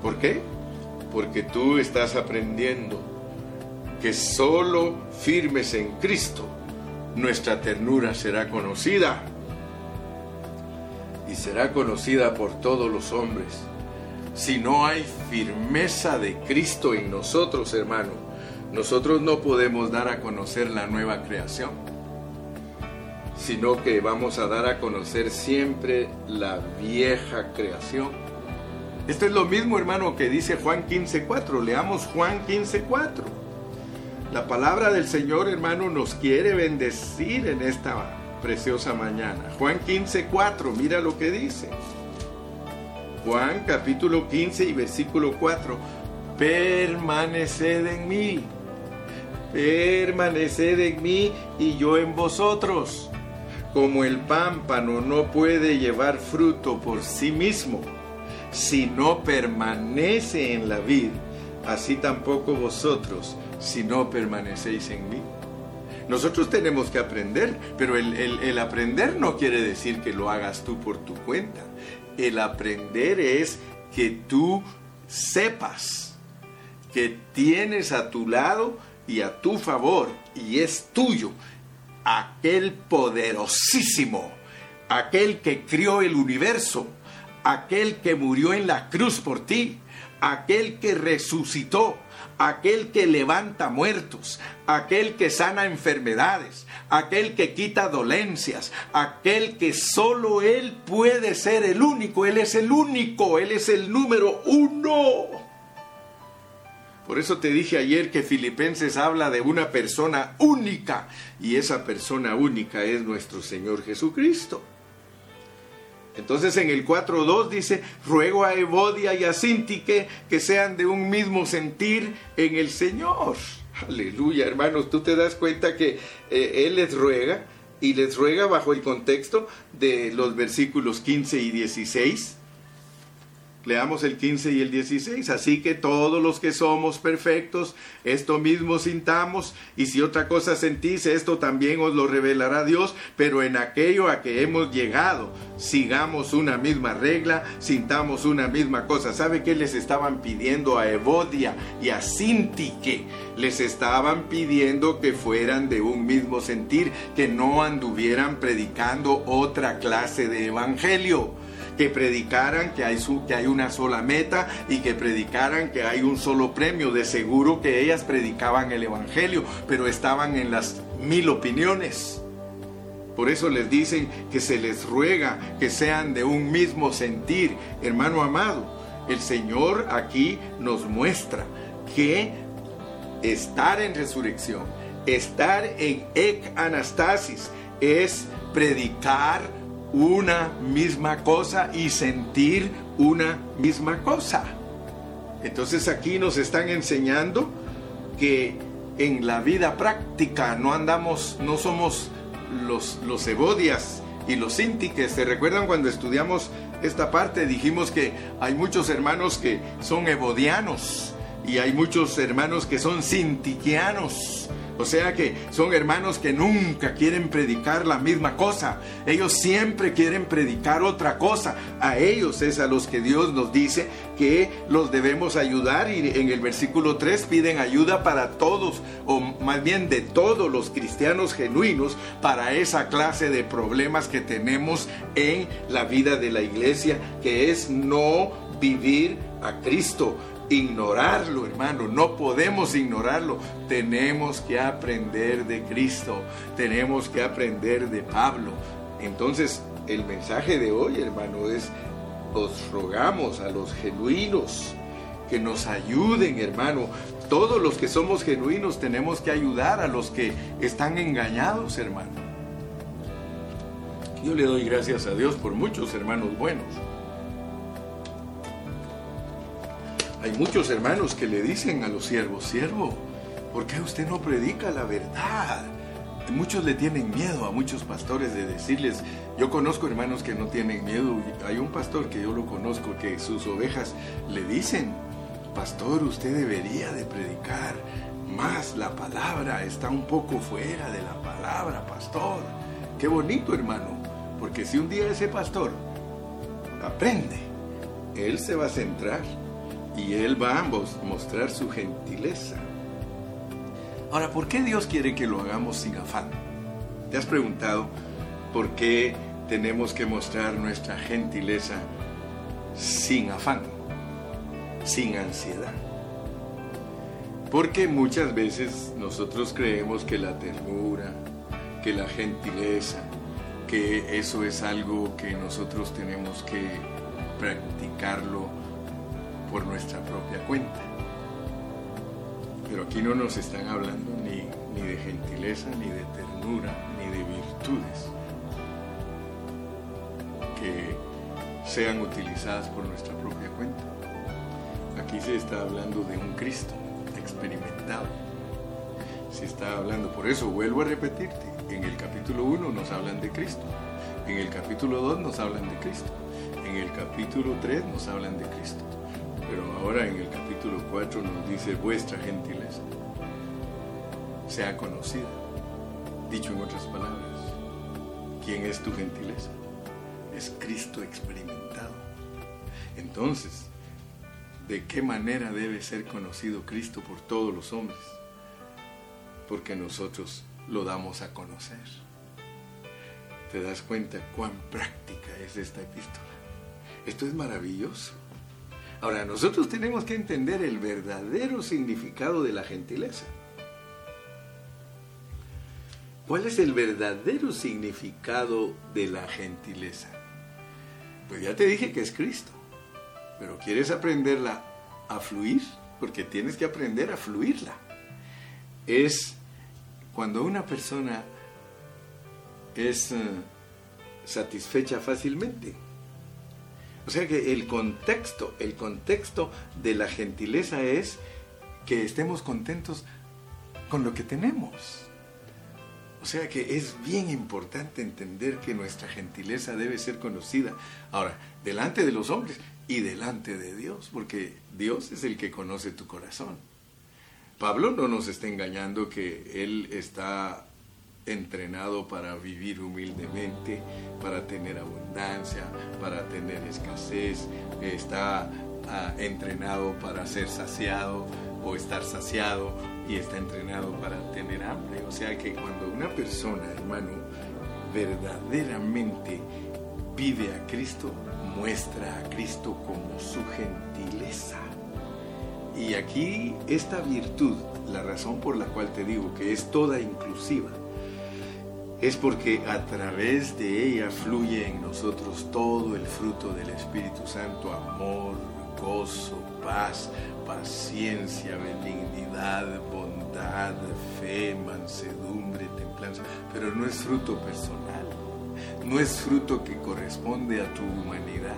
¿Por qué? Porque tú estás aprendiendo que solo firmes en Cristo, nuestra ternura será conocida y será conocida por todos los hombres. Si no hay firmeza de Cristo en nosotros, hermano, nosotros no podemos dar a conocer la nueva creación, sino que vamos a dar a conocer siempre la vieja creación. Esto es lo mismo, hermano, que dice Juan 15.4. Leamos Juan 15.4. La palabra del Señor, hermano, nos quiere bendecir en esta preciosa mañana. Juan 15, 4, mira lo que dice. Juan capítulo 15 y versículo 4. Permaneced en mí. Permaneced en mí y yo en vosotros. Como el pámpano no puede llevar fruto por sí mismo si no permanece en la vid, así tampoco vosotros si no permanecéis en mí. Nosotros tenemos que aprender, pero el, aprender no quiere decir que lo hagas tú por tu cuenta. El aprender es que tú sepas que tienes a tu lado y a tu favor y es tuyo aquel poderosísimo, aquel que crió el universo, aquel que murió en la cruz por ti, aquel que resucitó, aquel que levanta muertos, aquel que sana enfermedades, aquel que quita dolencias, aquel que solo Él puede ser el único, Él es el único, Él es el número uno. Por eso te dije ayer que Filipenses habla de una persona única y esa persona única es nuestro Señor Jesucristo. Entonces en el 4.2 dice, ruego a Evodia y a Sintique que sean de un mismo sentir en el Señor. Aleluya, hermanos, tú te das cuenta que eh, Él les ruega y les ruega bajo el contexto de los versículos 15 y 16. Leamos el 15 y el 16. Así que todos los que somos perfectos, esto mismo sintamos, y si otra cosa sentís, esto también os lo revelará Dios, pero en aquello a que hemos llegado, sigamos una misma regla, sintamos una misma cosa. ¿Sabe qué les estaban pidiendo a Evodia y a Sintique? Les estaban pidiendo que fueran de un mismo sentir, que no anduvieran predicando otra clase de evangelio que predicaran que hay, que hay una sola meta y que predicaran que hay un solo premio. De seguro que ellas predicaban el Evangelio, pero estaban en las mil opiniones. Por eso les dicen que se les ruega que sean de un mismo sentir. Hermano amado, el Señor aquí nos muestra que estar en resurrección, estar en ec anastasis, es predicar una misma cosa y sentir una misma cosa. Entonces aquí nos están enseñando que en la vida práctica no andamos, no somos los, los ebodias y los sintiques. ¿Se recuerdan cuando estudiamos esta parte? Dijimos que hay muchos hermanos que son ebodianos y hay muchos hermanos que son sintiquianos. O sea que son hermanos que nunca quieren predicar la misma cosa. Ellos siempre quieren predicar otra cosa. A ellos es a los que Dios nos dice que los debemos ayudar y en el versículo 3 piden ayuda para todos, o más bien de todos los cristianos genuinos, para esa clase de problemas que tenemos en la vida de la iglesia, que es no vivir a Cristo ignorarlo, hermano. No podemos ignorarlo. Tenemos que aprender de Cristo. Tenemos que aprender de Pablo. Entonces, el mensaje de hoy, hermano, es, os rogamos a los genuinos que nos ayuden, hermano. Todos los que somos genuinos tenemos que ayudar a los que están engañados, hermano. Yo le doy gracias a Dios por muchos hermanos buenos Hay muchos hermanos que le dicen a los siervos, siervo, ¿por qué usted no predica la verdad? Muchos le tienen miedo a muchos pastores de decirles, yo conozco hermanos que no tienen miedo, hay un pastor que yo lo conozco que sus ovejas le dicen, pastor, usted debería de predicar más la palabra, está un poco fuera de la palabra, pastor. Qué bonito hermano, porque si un día ese pastor aprende, él se va a centrar y Él va a mostrar su gentileza. Ahora, ¿por qué Dios quiere que lo hagamos sin afán? ¿Te has preguntado por qué tenemos que mostrar nuestra gentileza sin afán, sin ansiedad? Porque muchas veces nosotros creemos que la ternura, que la gentileza, que eso es algo que nosotros tenemos que practicarlo por nuestra propia cuenta. Pero aquí no nos están hablando ni, ni de gentileza, ni de ternura, ni de virtudes que sean utilizadas por nuestra propia cuenta. Aquí se está hablando de un Cristo experimentado. Se está hablando, por eso vuelvo a repetirte, en el capítulo 1 nos hablan de Cristo, en el capítulo 2 nos hablan de Cristo, en el capítulo 3 nos hablan de Cristo. Pero ahora en el capítulo 4 nos dice vuestra gentileza sea conocida. Dicho en otras palabras, ¿quién es tu gentileza? Es Cristo experimentado. Entonces, ¿de qué manera debe ser conocido Cristo por todos los hombres? Porque nosotros lo damos a conocer. ¿Te das cuenta cuán práctica es esta epístola? Esto es maravilloso. Ahora, nosotros tenemos que entender el verdadero significado de la gentileza. ¿Cuál es el verdadero significado de la gentileza? Pues ya te dije que es Cristo, pero ¿quieres aprenderla a fluir? Porque tienes que aprender a fluirla. Es cuando una persona es eh, satisfecha fácilmente o sea que el contexto, el contexto de la gentileza es que estemos contentos con lo que tenemos. O sea que es bien importante entender que nuestra gentileza debe ser conocida. Ahora, delante de los hombres y delante de Dios, porque Dios es el que conoce tu corazón. Pablo no nos está engañando que él está entrenado para vivir humildemente, para tener abundancia, para tener escasez, está ah, entrenado para ser saciado o estar saciado y está entrenado para tener hambre. O sea que cuando una persona, hermano, verdaderamente vive a Cristo, muestra a Cristo como su gentileza. Y aquí esta virtud, la razón por la cual te digo que es toda inclusiva, es porque a través de ella fluye en nosotros todo el fruto del Espíritu Santo, amor, gozo, paz, paciencia, benignidad, bondad, fe, mansedumbre, templanza, pero no es fruto personal, no es fruto que corresponde a tu humanidad,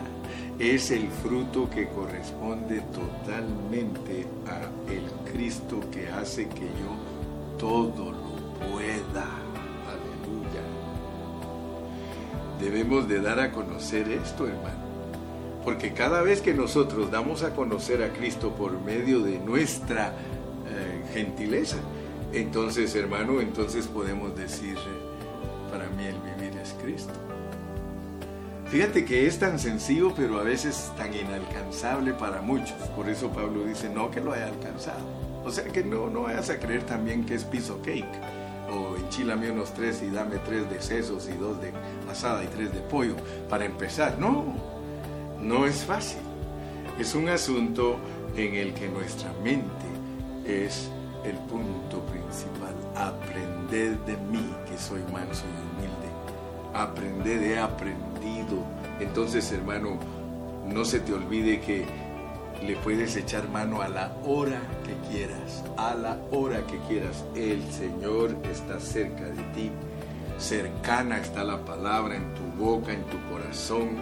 es el fruto que corresponde totalmente a el Cristo que hace que yo todo lo pueda. Debemos de dar a conocer esto, hermano. Porque cada vez que nosotros damos a conocer a Cristo por medio de nuestra eh, gentileza, entonces, hermano, entonces podemos decir, para mí el vivir es Cristo. Fíjate que es tan sencillo, pero a veces tan inalcanzable para muchos. Por eso Pablo dice, no que lo haya alcanzado. O sea que no, no vayas a creer también que es piso cake o enchilame unos tres y dame tres de sesos y dos de asada y tres de pollo para empezar. No, no es fácil. Es un asunto en el que nuestra mente es el punto principal. Aprender de mí, que soy manso y humilde. Aprender, he aprendido. Entonces, hermano, no se te olvide que le puedes echar mano a la hora que quieras, a la hora que quieras. El Señor está cerca de ti. Cercana está la palabra en tu boca, en tu corazón.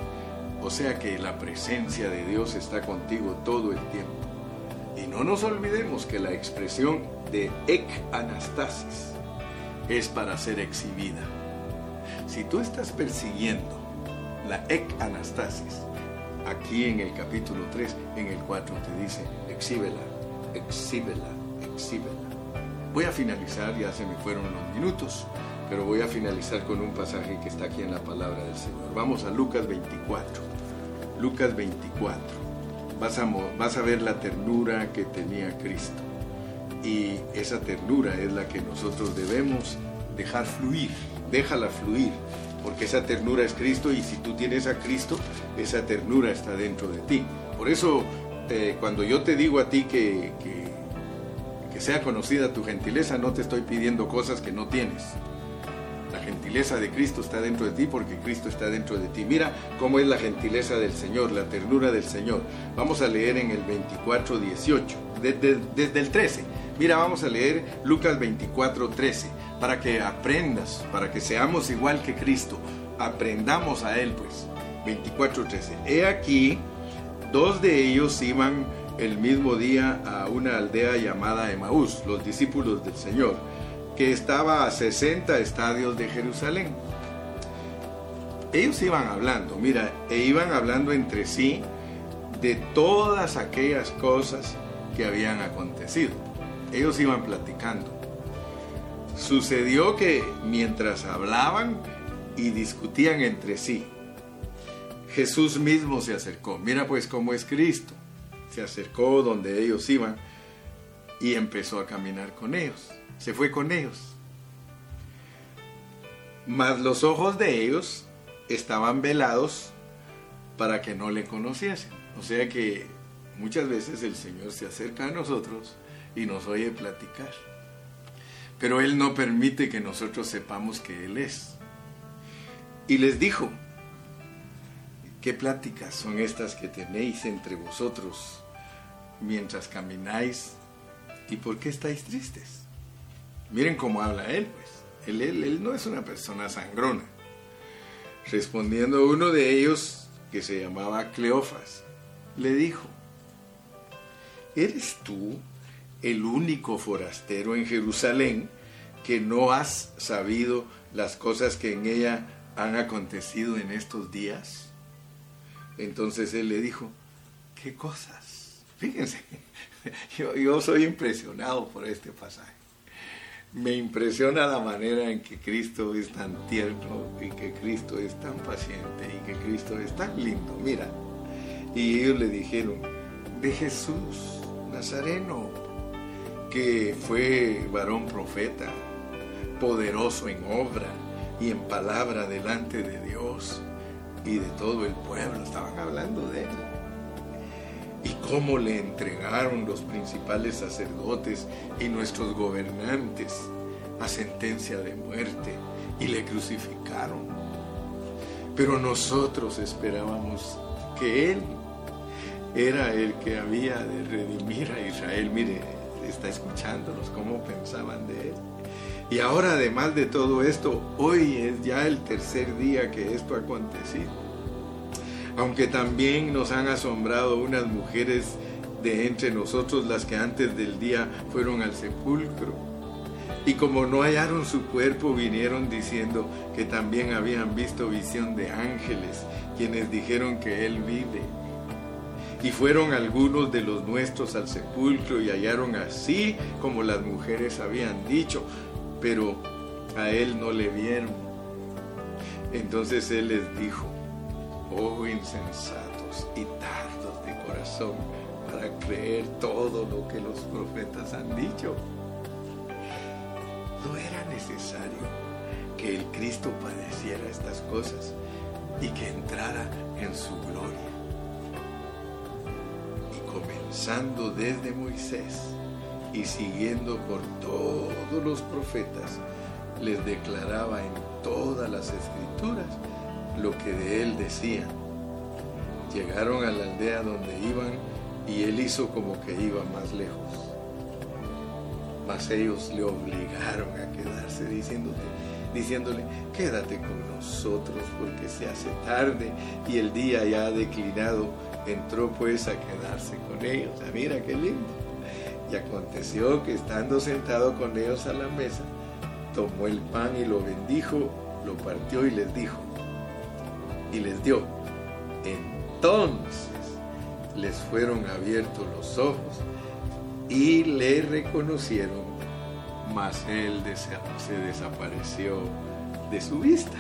O sea que la presencia de Dios está contigo todo el tiempo. Y no nos olvidemos que la expresión de ek anastasis es para ser exhibida. Si tú estás persiguiendo la ek anastasis, aquí en el capítulo 3, en el 4 te dice, exhíbela, exhíbela, exhíbela. Voy a finalizar, ya se me fueron unos minutos, pero voy a finalizar con un pasaje que está aquí en la palabra del Señor. Vamos a Lucas 24. Lucas 24. Vas a, vas a ver la ternura que tenía Cristo. Y esa ternura es la que nosotros debemos dejar fluir. Déjala fluir porque esa ternura es Cristo y si tú tienes a Cristo, esa ternura está dentro de ti. Por eso, eh, cuando yo te digo a ti que, que, sea conocida tu gentileza, no te estoy pidiendo cosas que no tienes. La gentileza de Cristo está dentro de ti porque Cristo está dentro de ti. Mira cómo es la gentileza del Señor, la ternura del Señor. Vamos a leer en el 24, 18, desde, desde el 13. Mira, vamos a leer Lucas 24, 13 para que aprendas, para que seamos igual que Cristo. Aprendamos a Él, pues. 24:13. He aquí, dos de ellos iban el mismo día a una aldea llamada Emaús, los discípulos del Señor, que estaba a 60 estadios de Jerusalén. Ellos iban hablando, mira, e iban hablando entre sí de todas aquellas cosas que habían acontecido. Ellos iban platicando. Sucedió que mientras hablaban y discutían entre sí, Jesús mismo se acercó. Mira pues cómo es Cristo. Se acercó donde ellos iban y empezó a caminar con ellos. Se fue con ellos. Mas los ojos de ellos estaban velados para que no le conociesen. O sea que muchas veces el Señor se acerca a nosotros y nos oye platicar pero Él no permite que nosotros sepamos que Él es. Y les dijo, ¿qué pláticas son estas que tenéis entre vosotros mientras camináis? ¿Y por qué estáis tristes? Miren cómo habla Él, pues. Él, no es una persona sangrona. Respondiendo uno de ellos, que se llamaba Cleofas, le dijo, ¿eres tú el único forastero en Jerusalén que no has sabido las cosas que en ella han acontecido en estos días? Entonces él le dijo, qué cosas. Fíjense, [laughs] yo, soy impresionado por este pasaje. Me impresiona la manera en que Cristo es tan tierno y que Cristo es tan paciente y que Cristo es tan lindo. Mira, y ellos le dijeron, de Jesús Nazareno, que fue varón profeta, poderoso en obra y en palabra delante de Dios y de todo el pueblo. Estaban hablando de él. Y cómo le entregaron los principales sacerdotes y nuestros gobernantes a sentencia de muerte y le crucificaron. Pero nosotros esperábamos que Él era el que había de redimir a Israel. Mire, está escuchándonos cómo pensaban de Él. Y ahora, además de todo esto, hoy es ya el tercer día que esto ha acontecido. Aunque también nos han asombrado unas mujeres de entre nosotros, las que antes del día fueron al sepulcro. Y como no hallaron su cuerpo, vinieron diciendo que también habían visto visión de ángeles, quienes dijeron que Él vive. Y fueron algunos de los nuestros al sepulcro y hallaron así como las mujeres habían dicho, pero a él no le vieron. Entonces él les dijo, oh insensatos y tardos de corazón para creer todo lo que los profetas han dicho. No era necesario que el Cristo padeciera estas cosas y que entrara en su gloria. Comenzando desde Moisés, y siguiendo por todos los profetas, les declaraba en todas las escrituras lo que de él decían. Llegaron a la aldea donde iban y él hizo como que iba más lejos. Mas ellos le obligaron a quedarse diciéndole, quédate con nosotros porque se hace tarde y el día ya ha declinado. Entró pues a quedarse con ellos. Ah, mira qué lindo. Y aconteció que estando sentado con ellos a la mesa, tomó el pan y lo bendijo, lo partió y les dijo, y les dio. Entonces les fueron abiertos los ojos y le reconocieron, mas él se desapareció de su vista.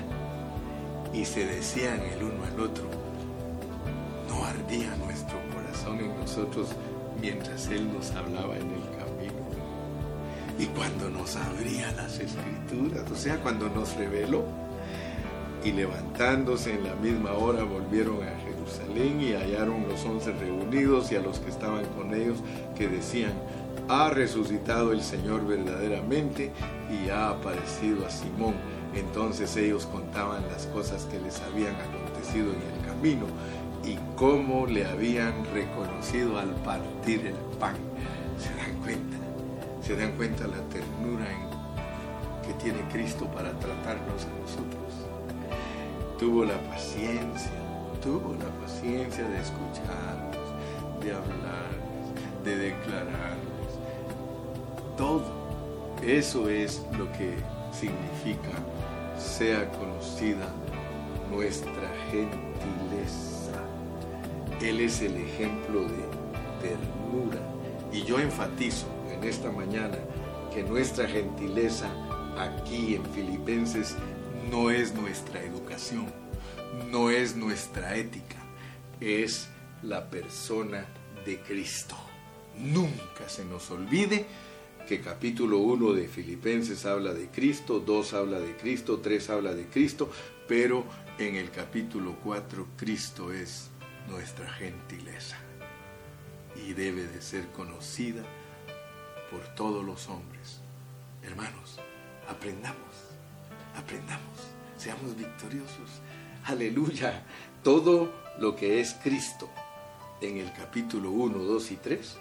Y se decían el uno al otro, no ardía nuestro corazón en nosotros mientras Él nos hablaba en el camino. Y cuando nos abría las escrituras, o sea, cuando nos reveló. Y levantándose en la misma hora volvieron a Jerusalén y hallaron los once reunidos y a los que estaban con ellos que decían, ha resucitado el Señor verdaderamente y ha aparecido a Simón. Entonces ellos contaban las cosas que les habían acontecido en el camino y cómo le habían reconocido al partir el pan. ¿Se dan cuenta? ¿Se dan cuenta la ternura que tiene Cristo para tratarnos a nosotros? Tuvo la paciencia, tuvo la paciencia de escucharnos, de hablar, de declararnos. Todo eso es lo que significa sea conocida nuestra gentileza. Él es el ejemplo de ternura. Y yo enfatizo en esta mañana que nuestra gentileza aquí en Filipenses no es nuestra educación, no es nuestra ética, es la persona de Cristo. Nunca se nos olvide que capítulo 1 de Filipenses habla de Cristo, 2 habla de Cristo, 3 habla de Cristo, pero en el capítulo 4 Cristo es nuestra gentileza y debe de ser conocida por todos los hombres. Hermanos, aprendamos, aprendamos, seamos victoriosos. Aleluya. Todo lo que es Cristo en el capítulo 1, 2 y 3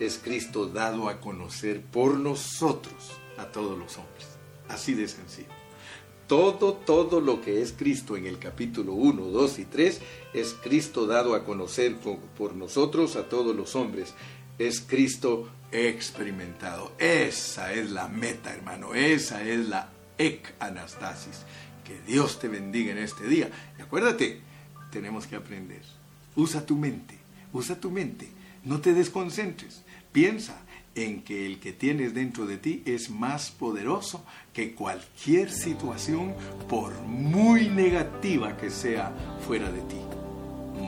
es Cristo dado a conocer por nosotros a todos los hombres. Así de sencillo. Todo, todo lo que es Cristo en el capítulo 1, 2 y 3 es Cristo dado a conocer por nosotros a todos los hombres. Es Cristo experimentado. Esa es la meta, hermano. Esa es la ec anastasis. Que Dios te bendiga en este día. Y acuérdate, tenemos que aprender. Usa tu mente. usa tu mente, no te desconcentres, piensa en que el que tienes dentro de ti es más poderoso que cualquier situación, por muy negativa que sea fuera de ti.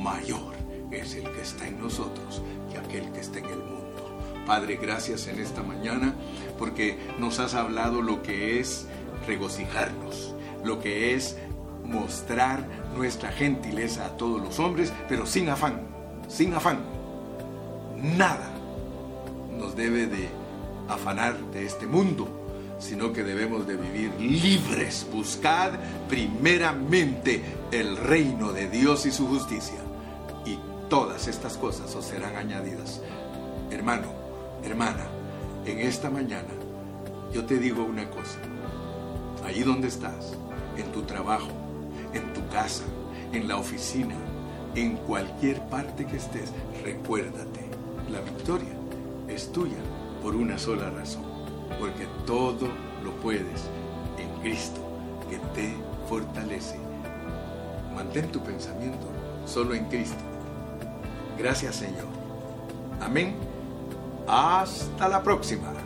Mayor es el que está en nosotros que aquel que está en el mundo. Padre, gracias en esta mañana porque nos has hablado lo que es regocijarnos, lo que es mostrar nuestra gentileza a todos los hombres, pero sin afán, sin afán. Nada nos debe de afanar de este mundo, sino que debemos de vivir libres. Buscad primeramente el reino de Dios y su justicia, y todas estas cosas os serán añadidas. Hermano, hermana, en esta mañana yo te digo una cosa. Allí donde estás, en tu trabajo, en tu casa, en la oficina, en cualquier parte que estés, recuérdate, la victoria es tuya por una sola razón, porque todo lo puedes en Cristo que te fortalece. Mantén tu pensamiento solo en Cristo. Gracias Señor. Amén. Hasta la próxima.